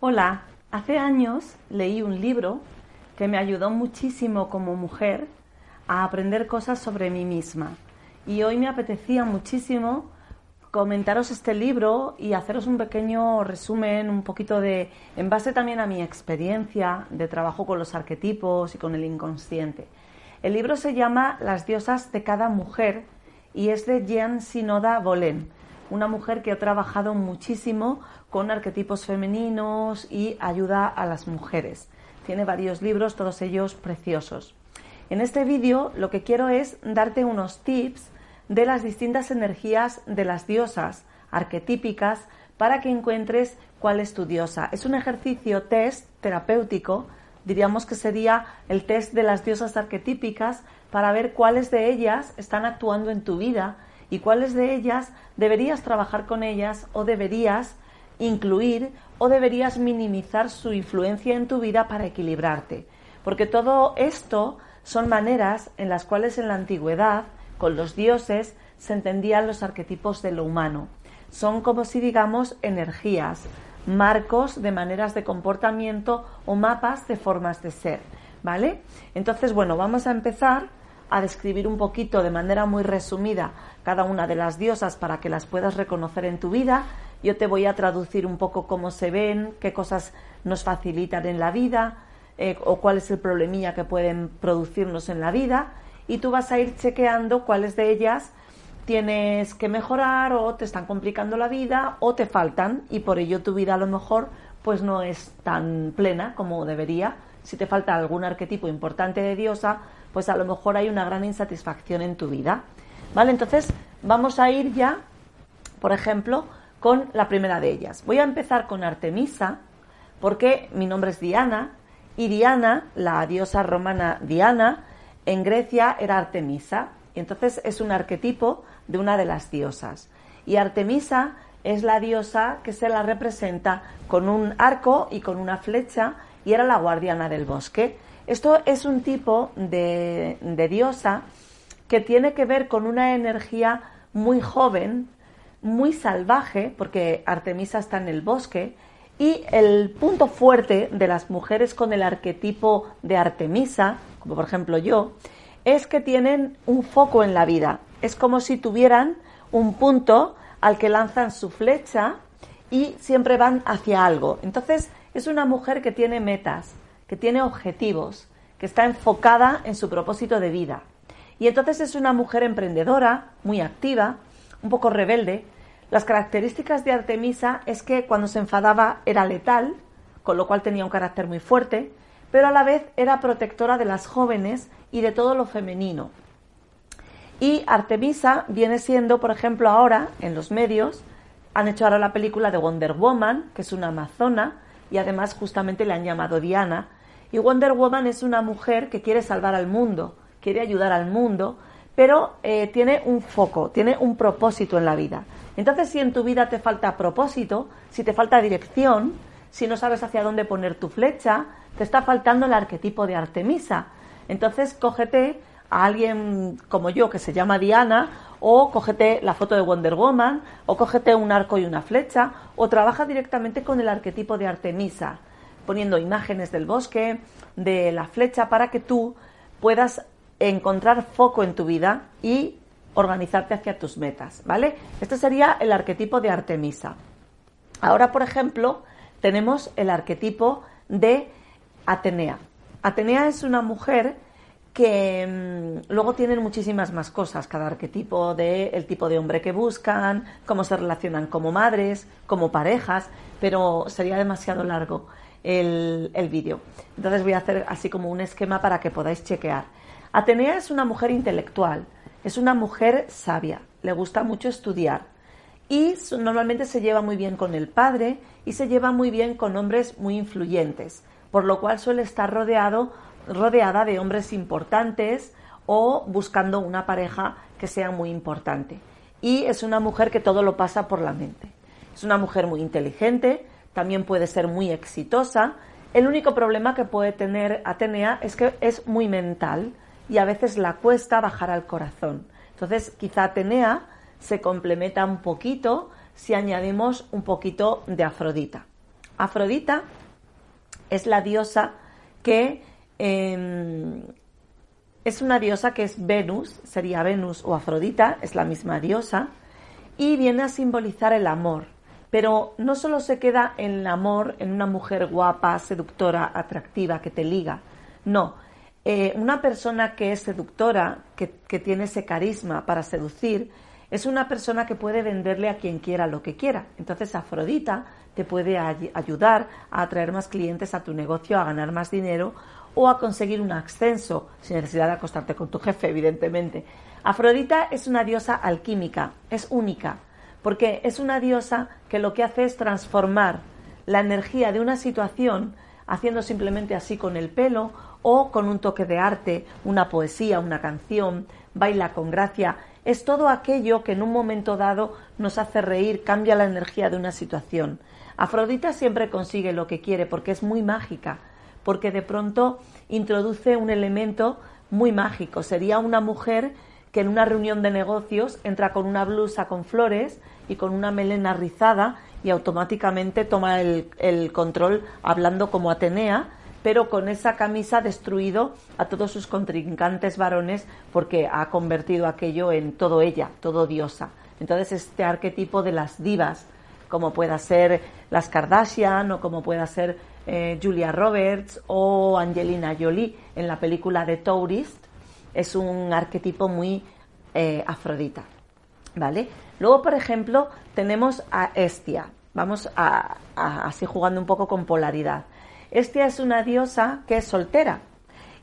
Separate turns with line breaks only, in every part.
Hola, hace años leí un libro que me ayudó muchísimo como mujer a aprender cosas sobre mí misma. Y hoy me apetecía muchísimo comentaros este libro y haceros un pequeño resumen, un poquito de, en base también a mi experiencia de trabajo con los arquetipos y con el inconsciente. El libro se llama Las diosas de cada mujer y es de Jean Sinoda Bolén, una mujer que ha trabajado muchísimo con arquetipos femeninos y ayuda a las mujeres. Tiene varios libros, todos ellos preciosos. En este vídeo lo que quiero es darte unos tips de las distintas energías de las diosas arquetípicas para que encuentres cuál es tu diosa. Es un ejercicio test terapéutico, diríamos que sería el test de las diosas arquetípicas para ver cuáles de ellas están actuando en tu vida y cuáles de ellas deberías trabajar con ellas o deberías incluir o deberías minimizar su influencia en tu vida para equilibrarte. Porque todo esto son maneras en las cuales en la antigüedad, con los dioses, se entendían los arquetipos de lo humano. Son como si digamos energías, marcos de maneras de comportamiento o mapas de formas de ser. ¿Vale? Entonces, bueno, vamos a empezar a describir un poquito de manera muy resumida cada una de las diosas para que las puedas reconocer en tu vida. Yo te voy a traducir un poco cómo se ven, qué cosas nos facilitan en la vida eh, o cuál es el problemilla que pueden producirnos en la vida y tú vas a ir chequeando cuáles de ellas tienes que mejorar o te están complicando la vida o te faltan y por ello tu vida a lo mejor pues no es tan plena como debería. Si te falta algún arquetipo importante de diosa, pues a lo mejor hay una gran insatisfacción en tu vida. ¿Vale? Entonces, vamos a ir ya, por ejemplo, con la primera de ellas. Voy a empezar con Artemisa, porque mi nombre es Diana, y Diana, la diosa romana Diana, en Grecia era Artemisa, y entonces es un arquetipo de una de las diosas. Y Artemisa es la diosa que se la representa con un arco y con una flecha, y era la guardiana del bosque. Esto es un tipo de, diosa que tiene que ver con una energía muy joven, muy salvaje, porque Artemisa está en el bosque, y el punto fuerte de las mujeres con el arquetipo de Artemisa, como por ejemplo yo, es que tienen un foco en la vida. Es como si tuvieran un punto al que lanzan su flecha y siempre van hacia algo. Entonces es una mujer que tiene metas, que tiene objetivos, que está enfocada en su propósito de vida. Y entonces es una mujer emprendedora, muy activa, un poco rebelde. Las características de Artemisa es que cuando se enfadaba era letal, con lo cual tenía un carácter muy fuerte, pero a la vez era protectora de las jóvenes y de todo lo femenino. Y Artemisa viene siendo, por ejemplo, ahora en los medios, han hecho ahora la película de Wonder Woman, que es una amazona, y además justamente le han llamado Diana. Y Wonder Woman es una mujer que quiere salvar al mundo, quiere ayudar al mundo, pero eh, tiene un foco, tiene un propósito en la vida. Entonces, si en tu vida te falta propósito, si te falta dirección, si no sabes hacia dónde poner tu flecha, te está faltando el arquetipo de Artemisa. Entonces, cógete a alguien como yo que se llama Diana, o cógete la foto de Wonder Woman, o cógete un arco y una flecha, o trabaja directamente con el arquetipo de Artemisa, poniendo imágenes del bosque, de la flecha, para que tú puedas encontrar foco en tu vida y organizarte hacia tus metas, ¿vale? Este sería el arquetipo de Artemisa. Ahora, por ejemplo, tenemos el arquetipo de Atenea. Atenea es una mujer que mm, luego tienen muchísimas más cosas, cada arquetipo de el tipo de hombre que buscan, cómo se relacionan como madres, como parejas, pero sería demasiado largo el, el vídeo. Entonces voy a hacer así como un esquema para que podáis chequear. Atenea es una mujer intelectual, es una mujer sabia, le gusta mucho estudiar y normalmente se lleva muy bien con el padre y se lleva muy bien con hombres muy influyentes, por lo cual suele estar rodeado rodeada de hombres importantes o buscando una pareja que sea muy importante. Y es una mujer que todo lo pasa por la mente. Es una mujer muy inteligente, también puede ser muy exitosa. El único problema que puede tener Atenea es que es muy mental y a veces la cuesta bajar al corazón. Entonces, quizá Atenea se complementa un poquito si añadimos un poquito de Afrodita. Afrodita es la diosa que Em, es una diosa que es Venus, sería Venus o Afrodita, es la misma diosa, y viene a simbolizar el amor. Pero no solo se queda en el amor, en una mujer guapa, seductora, atractiva, que te liga. No, eh, una persona que es seductora, que, que tiene ese carisma para seducir, es una persona que puede venderle a quien quiera lo que quiera. Entonces Afrodita te puede ayudar a atraer más clientes a tu negocio, a ganar más dinero o a conseguir un ascenso, sin necesidad de acostarte con tu jefe, evidentemente. Afrodita es una diosa alquímica, es única, porque es una diosa que lo que hace es transformar la energía de una situación haciendo simplemente así con el pelo o con un toque de arte, una poesía, una canción, baila con gracia. Es todo aquello que en un momento dado nos hace reír, cambia la energía de una situación. Afrodita siempre consigue lo que quiere porque es muy mágica porque de pronto introduce un elemento muy mágico. Sería una mujer que en una reunión de negocios entra con una blusa con flores y con una melena rizada y automáticamente toma el, control hablando como Atenea, pero con esa camisa destruido a todos sus contrincantes varones porque ha convertido aquello en todo ella, todo diosa. Entonces este arquetipo de las divas, como pueda ser las Kardashian o como pueda ser eh, Julia Roberts o Angelina Jolie en la película de Tourist, es un arquetipo muy eh, afrodita. ¿Vale? Luego, por ejemplo, tenemos a Estia. Vamos a, así jugando un poco con polaridad. Estia es una diosa que es soltera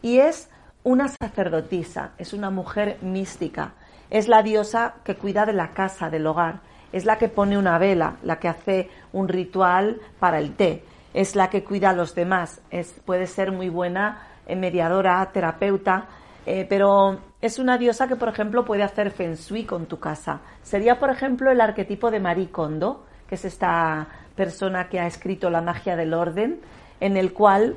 y es una sacerdotisa, es una mujer mística, es la diosa que cuida de la casa, del hogar, es la que pone una vela, la que hace un ritual para el té, es la que cuida a los demás, es, puede ser muy buena eh, mediadora, terapeuta, eh, pero es una diosa que, por ejemplo, puede hacer feng shui con tu casa. Sería, por ejemplo, el arquetipo de Marie Kondo, que es esta persona que ha escrito La magia del orden, en el cual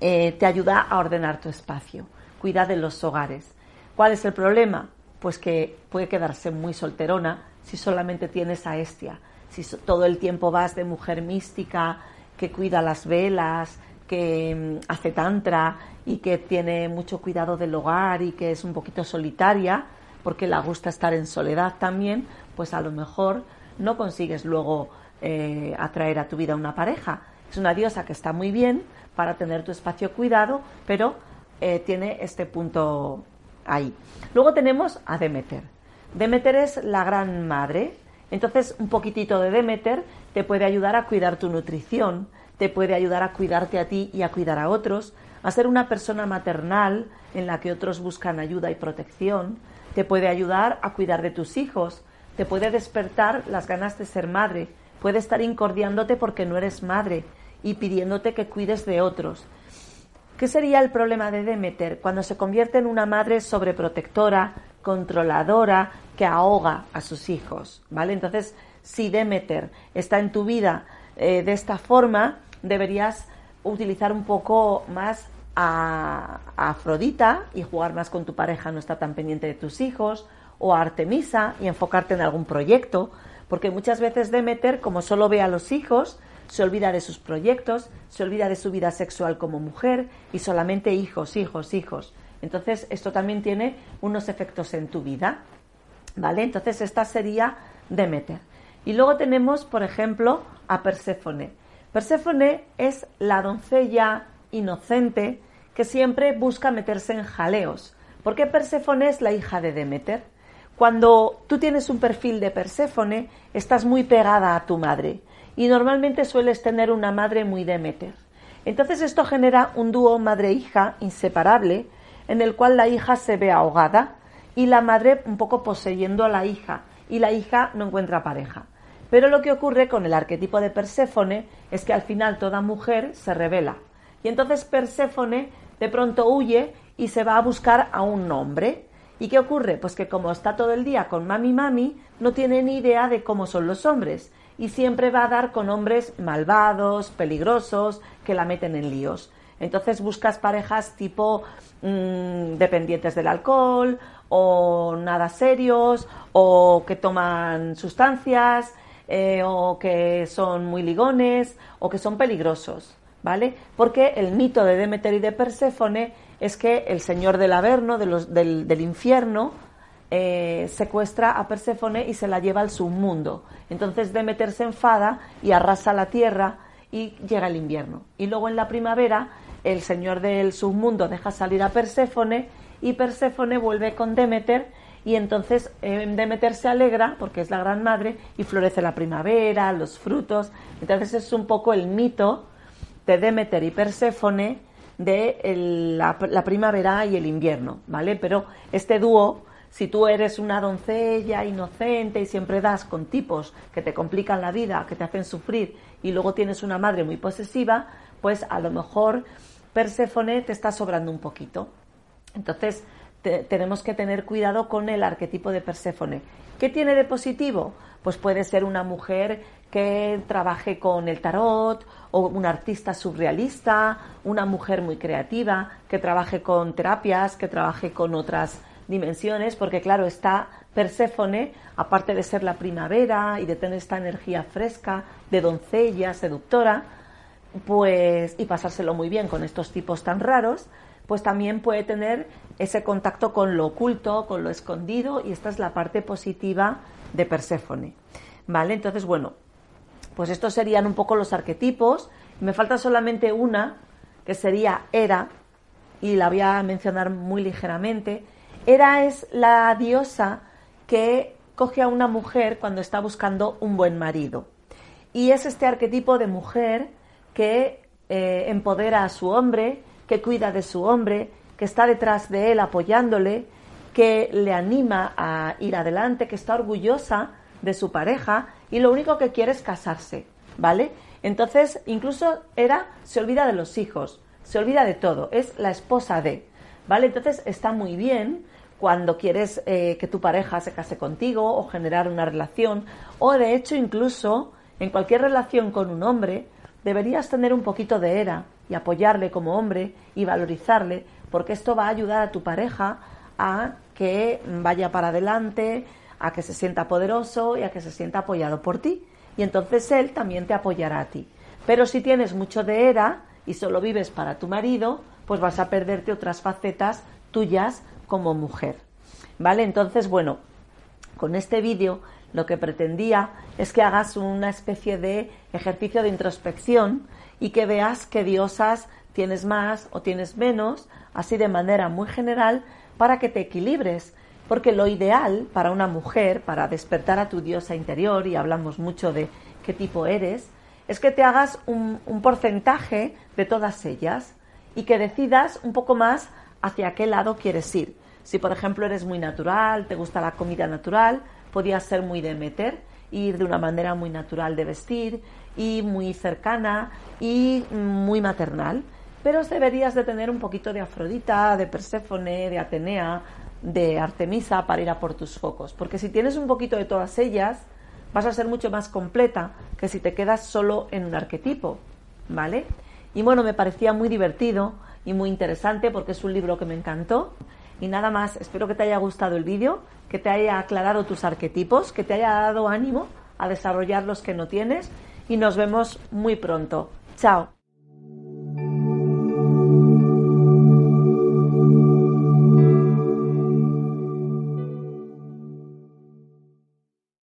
eh, te ayuda a ordenar tu espacio, cuida de los hogares. ¿Cuál es el problema? Pues que puede quedarse muy solterona si solamente tienes a Estia, si todo el tiempo vas de mujer mística, que cuida las velas, que mm, hace tantra y que tiene mucho cuidado del hogar y que es un poquito solitaria, porque le gusta estar en soledad también, pues a lo mejor no consigues luego eh, atraer a tu vida una pareja. Es una diosa que está muy bien para tener tu espacio cuidado, pero eh, tiene este punto ahí. Luego tenemos a Demeter. Demeter es la gran madre, entonces, un poquitito de Demeter te puede ayudar a cuidar tu nutrición, te puede ayudar a cuidarte a ti y a cuidar a otros, a ser una persona maternal en la que otros buscan ayuda y protección, te puede ayudar a cuidar de tus hijos, te puede despertar las ganas de ser madre, puede estar incordiándote porque no eres madre y pidiéndote que cuides de otros. ¿Qué sería el problema de Demeter cuando se convierte en una madre sobreprotectora, controladora, que ahoga a sus hijos? ¿Vale? Entonces, si Demeter está en tu vida eh, de esta forma, deberías utilizar un poco más a, Afrodita y jugar más con tu pareja, no está tan pendiente de tus hijos, o a Artemisa y enfocarte en algún proyecto, porque muchas veces Demeter, como solo ve a los hijos, se olvida de sus proyectos, se olvida de su vida sexual como mujer y solamente hijos, hijos, hijos. Entonces, esto también tiene unos efectos en tu vida. ¿Vale? Entonces, esta sería Demeter. Y luego tenemos, por ejemplo, a Perséfone. Perséfone es la doncella inocente que siempre busca meterse en jaleos, porque Perséfone es la hija de Demeter. Cuando tú tienes un perfil de Perséfone, estás muy pegada a tu madre y normalmente sueles tener una madre muy Demeter. Entonces esto genera un dúo madre-hija inseparable en el cual la hija se ve ahogada y la madre un poco poseyendo a la hija y la hija no encuentra pareja. Pero lo que ocurre con el arquetipo de Perséfone es que al final toda mujer se revela. Y entonces Perséfone de pronto huye y se va a buscar a un hombre. ¿Y qué ocurre? Pues que como está todo el día con mami mami, no tiene ni idea de cómo son los hombres. Y siempre va a dar con hombres malvados, peligrosos, que la meten en líos. Entonces buscas parejas tipo mm, dependientes del alcohol o nada serios o que toman sustancias eh, o que son muy ligones o que son peligrosos, ¿vale? Porque el mito de Demeter y de Perséfone es que el señor del Averno, del, infierno, eh, secuestra a Perséfone y se la lleva al submundo. Entonces Demeter se enfada y arrasa la tierra y llega el invierno. Y luego en la primavera el señor del submundo deja salir a Perséfone y Perséfone vuelve con Demeter y entonces eh, Demeter se alegra porque es la gran madre y florece la primavera, los frutos. Entonces es un poco el mito de Demeter y Perséfone de la, primavera y el invierno, ¿vale? Pero este dúo, si tú eres una doncella inocente y siempre das con tipos que te complican la vida, que te hacen sufrir y luego tienes una madre muy posesiva, pues a lo mejor Perséfone te está sobrando un poquito. Entonces, tenemos que tener cuidado con el arquetipo de Perséfone. ¿Qué tiene de positivo? Pues puede ser una mujer que trabaje con el tarot o un artista surrealista, una mujer muy creativa, que trabaje con terapias, que trabaje con otras dimensiones, porque claro, está Perséfone, aparte de ser la primavera y de tener esta energía fresca de doncella, seductora, pues y pasárselo muy bien con estos tipos tan raros, pues también puede tener ese contacto con lo oculto, con lo escondido, y esta es la parte positiva de Perséfone. ¿Vale? Entonces, bueno, pues estos serían un poco los arquetipos. Me falta solamente una, que sería Hera, y la voy a mencionar muy ligeramente. Hera es la diosa que coge a una mujer cuando está buscando un buen marido. Y es este arquetipo de mujer que eh, empodera a su hombre, que cuida de su hombre, que está detrás de él apoyándole, que le anima a ir adelante, que está orgullosa de su pareja y lo único que quiere es casarse, ¿vale? Entonces, incluso era, se olvida de los hijos, se olvida de todo, es la esposa de, ¿vale? Entonces está muy bien cuando quieres eh, que tu pareja se case contigo o generar una relación, o de hecho incluso en cualquier relación con un hombre, deberías tener un poquito de era y apoyarle como hombre y valorizarle, porque esto va a ayudar a tu pareja a que vaya para adelante, a que se sienta poderoso y a que se sienta apoyado por ti. Y entonces él también te apoyará a ti. Pero si tienes mucho de era y solo vives para tu marido, pues vas a perderte otras facetas tuyas como mujer. ¿Vale? Entonces, bueno, con este vídeo lo que pretendía es que hagas una especie de ejercicio de introspección y que veas qué diosas tienes más o tienes menos, así de manera muy general, para que te equilibres. Porque lo ideal para una mujer, para despertar a tu diosa interior, y hablamos mucho de qué tipo eres, es que te hagas un, porcentaje de todas ellas y que decidas un poco más hacia qué lado quieres ir. Si, por ejemplo, eres muy natural, te gusta la comida natural, podías ser muy de meter, ir de una manera muy natural de vestir y muy cercana y muy maternal. Pero deberías de tener un poquito de Afrodita, de Perséfone, de Atenea, de Artemisa para ir a por tus focos. Porque si tienes un poquito de todas ellas, vas a ser mucho más completa que si te quedas solo en un arquetipo. ¿Vale? Y bueno, me parecía muy divertido y muy interesante porque es un libro que me encantó. Y nada más, espero que te haya gustado el vídeo, que te haya aclarado tus arquetipos, que te haya dado ánimo a desarrollar los que no tienes y nos vemos muy pronto. Chao.